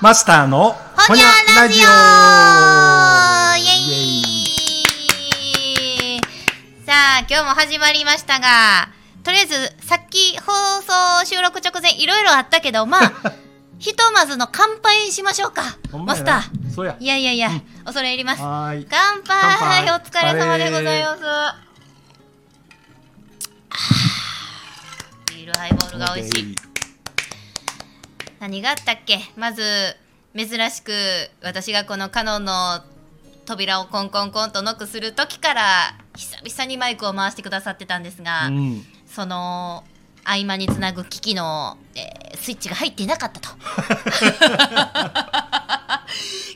マスターのほにゃラジオイエイさあ、今日も始まりましたが、とりあえず、さっき放送収録直前いろいろあったけど、まあ、ひとまずの乾杯しましょうか。マスター。そうやいやいやいや、恐れ入ります。乾杯お疲れ様でございます。ビールハイボールが美味しい。何があったっけ？まず珍しく私がこのカノンの扉をコンコンコンとノックする時から久々にマイクを回してくださってたんですが、うん。その合間につなぐ機器の、えースイッチが入っていなかったと。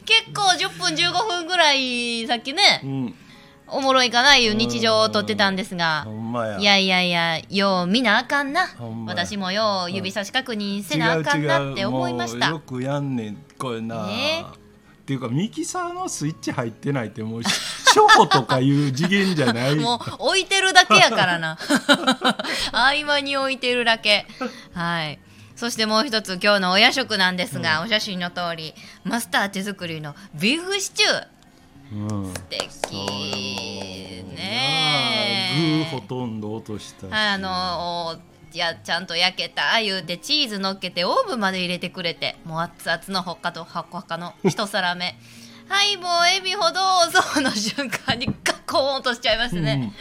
結構10分15分ぐらいさっきねうんおもろいかないう日常を撮ってたんですが。いやいやいやよう見なあかんな。私もよう指差し確認せなあかんなって思いました。よくやんねんこれな、ね。っていうかミキサーのスイッチ入ってないってもう初歩とかいう次元じゃない。もう置いてるだけやからな。合間に置いてるだけ。はい。そしてもう一つ今日のお夜食なんですが、お写真の通りマスター手作りのビーフシチュー。うん素敵。そうね具ほとんど落としたし。あのいやちゃんと焼けた言うてチーズ乗っけてオーブンまで入れてくれて。もう熱々のほっかとほっかの一皿目。はいもうエビほどうぞの瞬間にガコーンとしちゃいますね、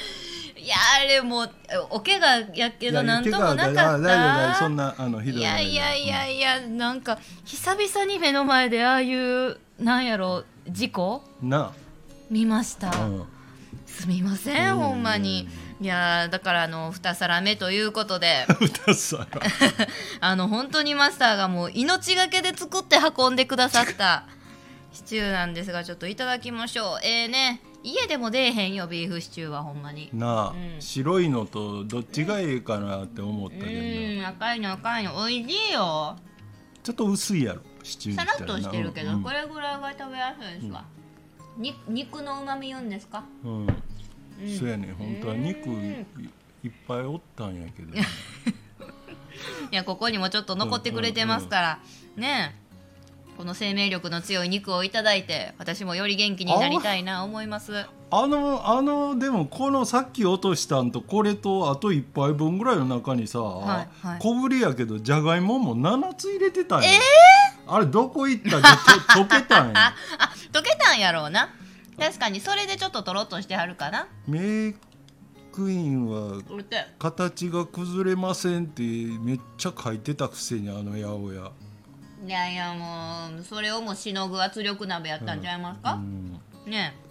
いやあれもうお怪我やけどなんともなかった。そんなあのひどいい。やいやいやいやなんか久々に目の前でああいうなんやろ事故？うんな見ました、あ、うん。すみません、うん。ほんまに。いやーだからあの2皿目ということで。歌さ あの本当にマスターがもう命がけで作って運んでくださった。シチューなんですがちょっといただきましょう。えーね家でも出えへんよビーフシチューはほんまに。なあ、うん。白いのとどっちがいいかなって思ったうけどな、ーん赤いの赤いの。おいしいよ。ちょっと薄いやろシチューさらっとしてるけど、うん。これぐらいが食べやすいですわ、に肉のうまみ言うんですか？うん、うん。そうやね。本当は肉うん。いいっぱいおったんやけど、いやここにもちょっと残ってくれてますから、ねえ。この生命力の強い肉をいただいて私もより元気になりたいな思います。あのあのでもこのさっき落としたんとこれとあと1杯分ぐらいの中にさ、はいはい。小ぶりやけどじゃがいもも7つ入れてたんや、あれどこ行った溶けたんあや。あ 溶けたんやろうな。確かにそれでちょっととろっとしてはるかな。メークイーンは形が崩れませんってめっちゃ書いてたくせにあの八百屋。いやいやもうそれをもしのぐ圧力鍋やったんちゃいますか、うん。ねえ。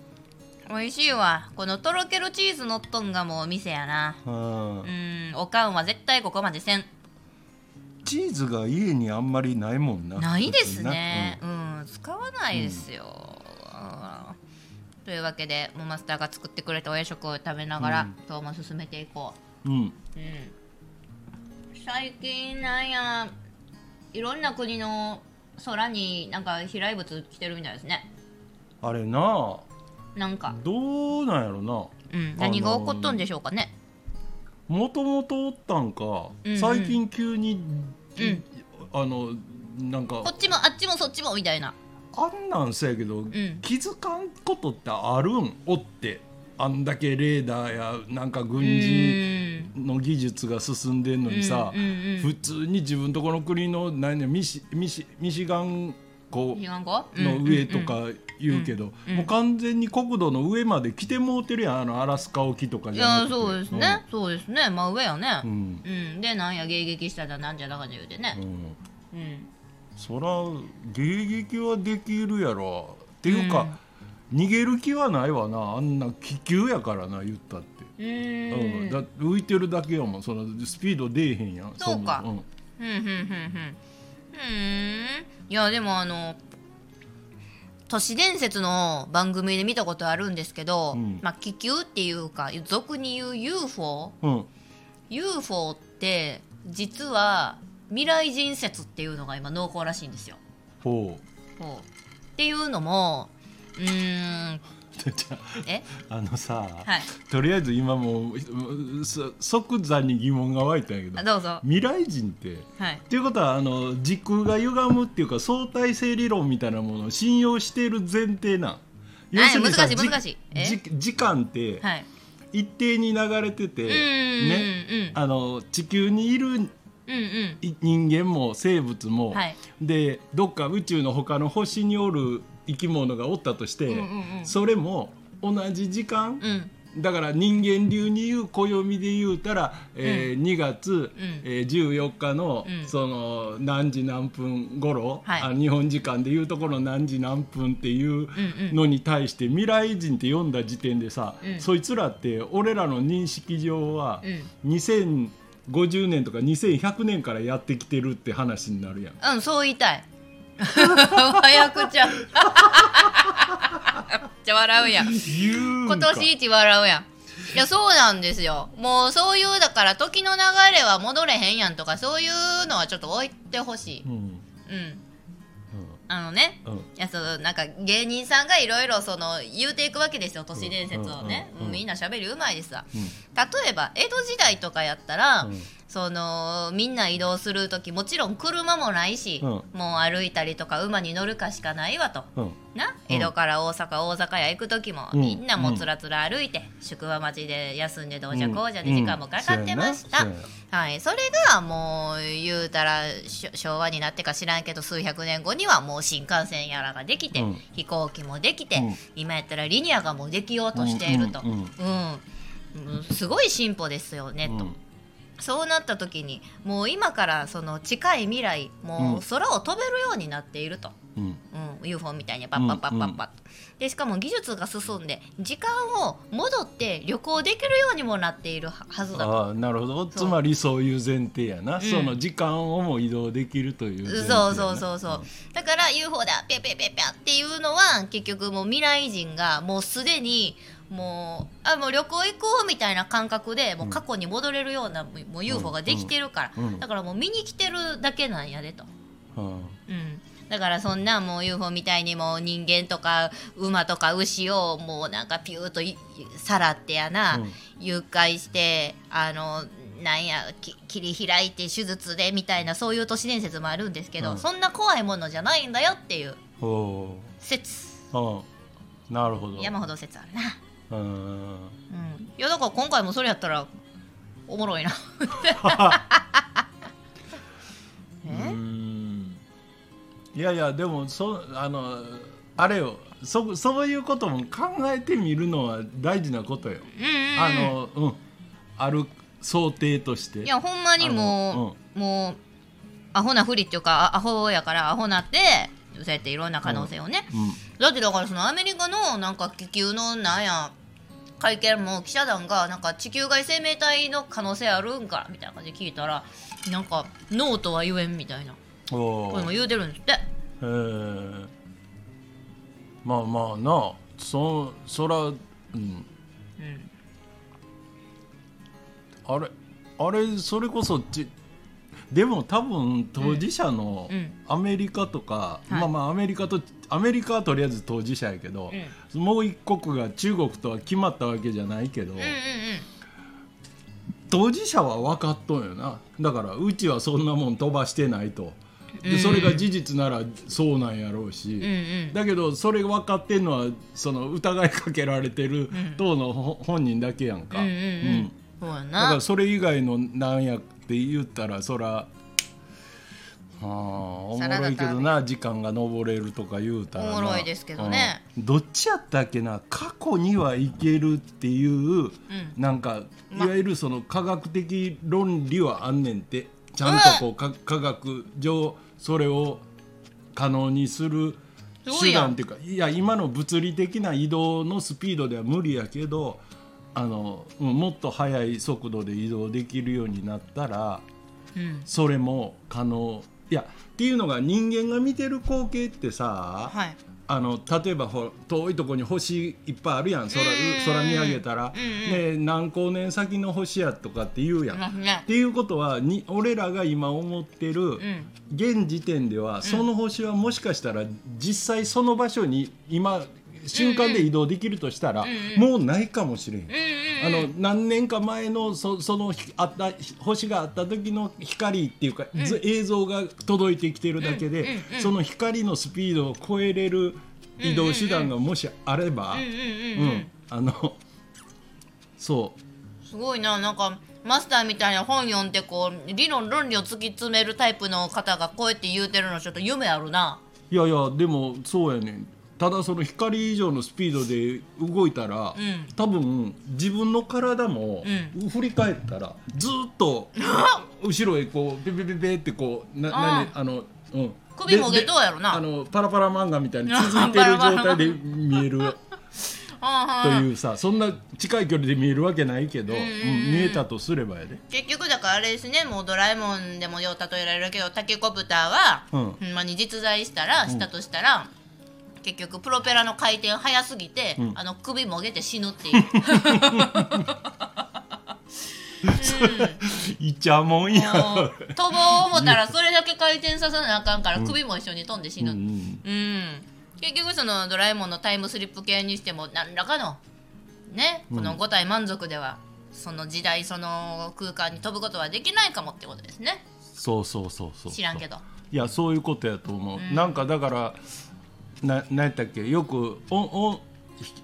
美味しいわ。このとろけるチーズのっとんがもう店やな。はあ。うん。おかんは絶対ここまでせんチーズが家にあんまりないもんなないですね。普、うん、使わないですよ、うん。というわけでもうマスターが作ってくれたお夜食を食べながら、うん。今日も進めていこう。ん。う、うん、最近なんやいろんな国の空になんか飛来物来てるみたいですね。あれななんか、どうなんやろな。うん、何が起こっとんでしょうかね。もともとおったんか、うんうん。最近急に、うんあのなんかこっちもあっちもそっちもみたいな。あんなんせやけど、ん。気づかんことってあるん？おって。あんだけレーダーやなんか軍事の技術が進んでんのにさ、普通に自分とこの国の何やミシミシミシガン語？の上とか言うけど、うんもう完全に国土の上まで来てもうてるやんあのアラスカ沖とかいじゃなくて。やそうですね、そうですね。真上やね。うん、うん。うん、でなんや迎撃しただなんじゃだかんじゃ言うてね。うん。うん。そら迎撃はできるやろ。っていうか、逃げる気はないわな。あんな気球やからな言ったって、ううん。だ浮いてるだけやもん。そのスピード出えへんやん。そうか。もふんふんふんふんふーん。いやでもあの都市伝説の番組で見たことあるんですけど、うん。まあ、気球っていうか俗に言う UFO うん、うん UFO って実は未来人説っていうのが今濃厚らしいんですよ。ほほう。っていうのもうーんえ？ああのさ、はい。とりあえず今も即座に疑問が湧いたんやけどあどうぞ。未来人ってはい。っていうことはあの時空が歪むっていうか相対性理論みたいなものを信用している前提なん。要するにさ難しい難しい。時間ってはい。一定に流れてて、ね？あの地球にいるうんうん。い人間も生物も、はい。でどっか宇宙の他の星におる生き物がおったとして、それも同じ時間、うん。だから人間流に言う暦で言うたら、えー2月、えー14日の、うん。その何時何分頃、はい。あ日本時間でいうところ何時何分っていうのに対して未来人って読んだ時点でさ、うん。そいつらって俺らの認識上はうん。2050年とか2100年からやってきてるって話になるやん。うん、そう言いたい。早口ちゃ。めっちゃ笑うやん。今年一笑うやん。いや、そうなんですよ。もうそういう、だから時の流れは戻れへんやんとか、そういうのはちょっと置いてほしい。うんうん。あのね。うんうんいやそのなんか芸人さんがいろいろその言うていくわけですよ都市伝説をね、うんうんうんみんな喋りうまいですわうん例えば江戸時代とかやったら、うんそのみんな移動する時もちろん車もないし、うん。もう歩いたりとか馬に乗るかしかないわと。うん。な？江戸から大阪大阪屋行く時も、うん。みんなもうつらつら歩いて、宿場町で休んでどうじゃこうじゃでうん時間もかかってました、はい、それがもう言うたら昭和になってか知らんけど数百年後にはもう新幹線やらができて、うん。飛行機もできて、うん。今やったらリニアがもうできようとしていると、うんすごい進歩ですよね、とうんそうなった時にもう今からその近い未来もう空を飛べるようになっていると、うんうん、UFO みたいにパッパッパッパッパッと、でしかも技術が進んで時間を戻って旅行できるようにもなっているははずだと。ああなるほどつまりそういう前提やな、その時間をも移動できるというそうそうそうそうだから UFO だピャピャピャピャっていうのは結局もう未来人がもうすでにもうあもう旅行行こうみたいな感覚でもう過去に戻れるようなもう UFO ができてるから、だからもう見に来てるだけなんやでと。うん。うん、だからそんなもう UFO みたいにもう人間とか馬とか牛をもうなんかピューッといさらってやな、うん。誘拐してあのなんやき切り開いて手術でみたいなそういう都市伝説もあるんですけど、うん。そんな怖いものじゃないんだよっていうお説。ーうんなるほど。山ほど説あるな、うん。うん、いやだから今回もそれやったらおもろいな。いやいやでもそあのあれよ。そそういうことも考えてみるのは大事なことよ、うんうんうん。あのうん。ある想定として。いやほんまにもう、もうアホなふりっていうかあアホやからアホなってそうやっていろんな可能性をね、うん。だってだからそのアメリカのなんか気球のなんや会見も記者団がなんか地球外生命体の可能性あるんかみたいな感じで聞いたらなんかノーとは言えんみたいな。これも言うてるんですって。へえまあまあな。そそらうん。うん。あれあれそれこそちでも多分当事者のうん。うん。アメリカとか、はい。まあまあアメリカとアメリカはとりあえず当事者やけど、もう一国が中国とは決まったわけじゃないけど、うんうんうん。当事者は分かっとんよな。だからうちはそんなもん飛ばしてないと。うんうん。でそれが事実ならそうなんやろうし、うんうん。だけどそれ分かってんのはその疑いかけられてるん。党のほ本人だけやんか、うんうんうん。そうやだかならそれ以外のなんやって言ったらそらあーおもろいけどな時間が登れるとか言うたらな。おもろいですけどね、うん。どっちやったっけな過去にはいけるっていう、なんかいわゆるその科学的論理はあんねんて。ちゃんとこうか科学上それを可能にする手段っていうかいや今の物理的な移動のスピードでは無理やけどあのうんもっと速い速度で移動できるようになったらうん。それも可能。いやっていうのが人間が見てる光景ってさ、はい。あの例えばほ遠いとこに星いっぱいあるやん。空うん。空見上げたら、うんね、何光年先の星やとかって言うやん。っていうことはに俺らが今思ってる、うん。現時点ではその星はもしかしたら実際その場所に今瞬間で移動できるとしたら、もうないかもしれん、あの何年か前のそそのひあった星があった時の光っていうか、ず映像が届いてきてるだけで、その光のスピードを超えれる移動手段がもしあれば、うんあのそう。すごいななんかマスターみたいな本読んでこう理論論理を突き詰めるタイプの方がこうやって言うてるのちょっと夢あるな。いやいやでもそうやねんただその光以上のスピードで動いたら、ん。多分自分の体も振り返ったらずーっと後ろへこうペペペペってこうなあ何あのうん。首もげどうやろな。でであのパラパラ漫画みたいに続いてる状態で見える というさそんな近い距離で見えるわけないけど、うん見えたとすればやで。結局だからあれですねもうドラえもんでもよう例えられるけどタケコプターは、うん。ほんまに実在したらしたとしたら、結局プロペラの回転速すぎて、ん。あの首もげて死ぬっていう。いちゃもん。や飛ぼう思ったらそれだけ回転させなあかんから首も一緒に飛んで死ぬ、うんうん。結局そのドラえもんのタイムスリップ系にしても何らかのねこの5体満足では、その時代その空間に飛ぶことはできないかもってことですね。そうそうそうそう。知らんけど。いやそういうことやと思う、なんかだからな何やったっけ？よくおお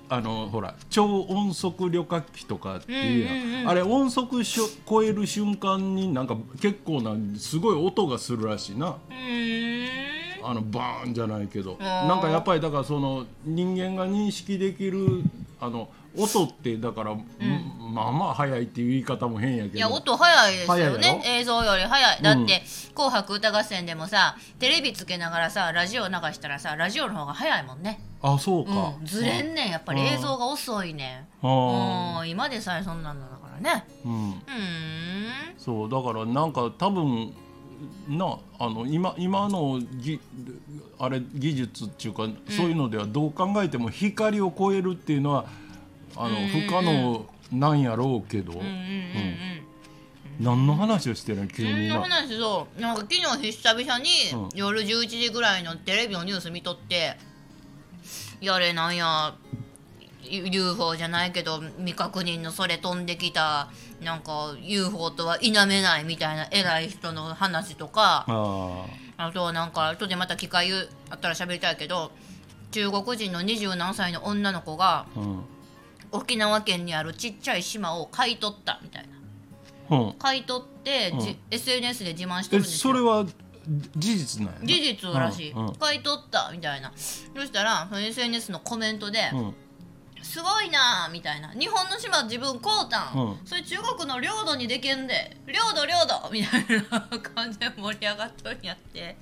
あのほら超音速旅客機とかっていうやん,、うんうんうんあれ音速しょ超える瞬間になんか結構なすごい音がするらしいな。あのバーンじゃないけど。ん。なんかやっぱりだからその人間が認識できるあの音ってだから、まあまあ速いっていう言い方も変やけど。いや音早いですよね。ろ？映像より早い。だって「紅白歌合戦」でもさテレビつけながらさラジオ流したらさラジオの方が早いもんね。あそうか、うん。ずれんねん。やっぱり映像が遅いねん。あうん。今でさえそんなんだからね。ーうん。うーん。そうだからなんか多分なあの今今のぎあれ技術っていうか、そういうのではどう考えても光を超えるっていうのはあの、うん不可能なんやろうけど、何の話をしてるの？急にな。話そうなんか昨日久々にうん。夜11時ぐらいのテレビのニュース見とってやれなんや UFO じゃないけど未確認のそれ飛んできたなんか UFO とは否めないみたいな偉い人の話とか。ああとはなんか後でまた機会あったら喋りたいけど中国人の二十何歳の女の子がーうん。沖縄県にあるちっちゃい島を買い取ったみたいな。うん。買い取って、じうん SNS で自慢してえるんですよ。それは事実なんやな。事実らしい、買い取ったみたいな。そしたらその SNS のコメントで「うんすごいな」みたいな「日本の島自分買うたん、うん。それ中国の領土にできんで。領土領土」みたいな感盛り上がっとんやって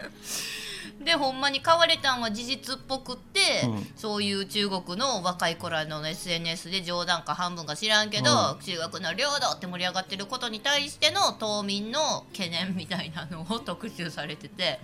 でほんまに買われたんは事実っぽくって、うんそういう中国の若い頃の SNS で冗談か半分か知らんけど、う中国の領土って盛り上がってることに対しての島民の懸念みたいなのを特集されてて。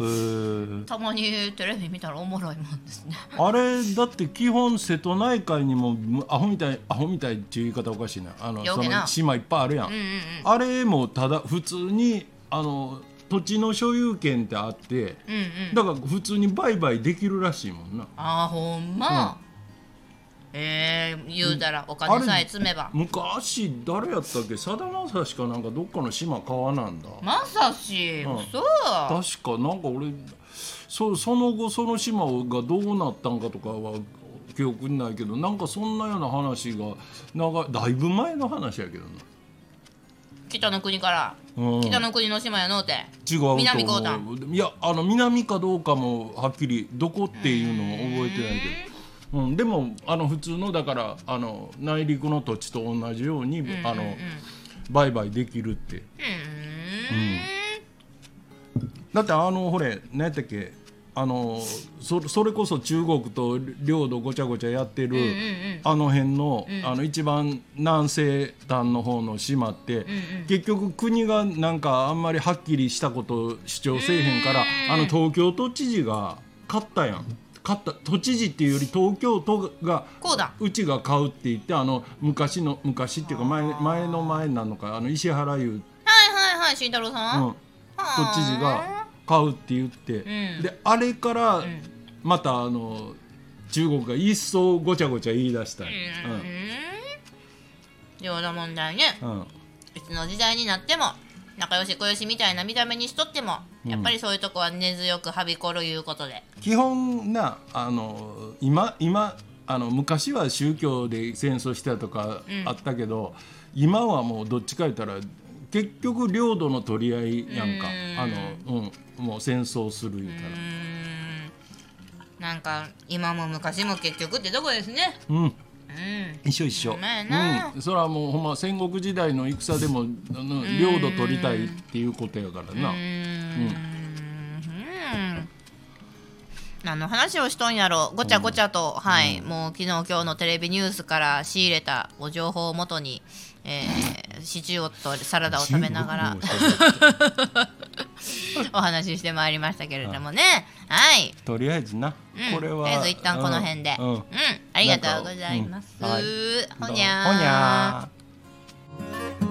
たまにテレビ見たらおもろいもんですね。あれだって基本瀬戸内海にもむアホみたいアホみたいっていう言い方おかしいなあのその島いっぱいあるやん、うんうんうん。あれもただ普通にあの土地の所有権ってあってうんうん。だから普通に売買できるらしいもんなあーほんま。えー、言うたらお金さえ積めば。昔誰やったっけ？さだまさしかなんかどっかの島川なんだまさし、うん嘘。確かなんか俺そその後その島がどうなったんかとかは記憶にないけどなんかそんなような話が長いだいぶ前の話やけどな、北の国から、うん、北の国の島やのうて。違う南高端。いやあの南かどうかもはっきりどこっていうのを覚えてないけど、うん、でもあの普通のだからあの内陸の土地と同じように、あの売買できるって。うーん。だってあのほれ何やったっけ？あのそそれこそ中国と領土ごちゃごちゃやってる、うんうんうん。あの辺の,、あの一番南西端の方の島って、結局国がなんかあんまりはっきりしたことを主張せえへんから、あの東京都知事が勝ったやん。勝った都知事っていうより東京都がこうだ。うちが買うって言ってあの昔の昔っていうか前前の前なのかあの石原優、はいはいはい、慎太郎さん。うん、都知事が買うって言って、ん。であれからん。またあの中国が一層ごちゃごちゃ言い出したい、領土問題ねうんうん。いつの時代になっても仲良し小良しみたいな見た目にしとっても、やっぱりそういうとこは根強くはびこるいうことで。基本なあの今今あの昔は宗教で戦争したとかあったけど、今はもうどっちか言ったら結局領土の取り合いやんか。あの、うん、もう戦争する言うたら。なんか今も昔も結局ってとこですね。うん。うん。一緒一緒、うん、それはもうほんま戦国時代の戦でもあの領土取りたいっていうことやからな。うーん。うん。何の話をしとんやろ。ごちゃごちゃと、はい、もう昨日今日のテレビニュースから仕入れたお情報をもとに、えー、シチューとサラダを食べながら。お話ししてまいりましたけれどもね。はい、とりあえずな、うん、これはとりあえず一旦この辺で、ううん。ん。ありがとうございます、うん。はい。ほにゃー。ほにゃー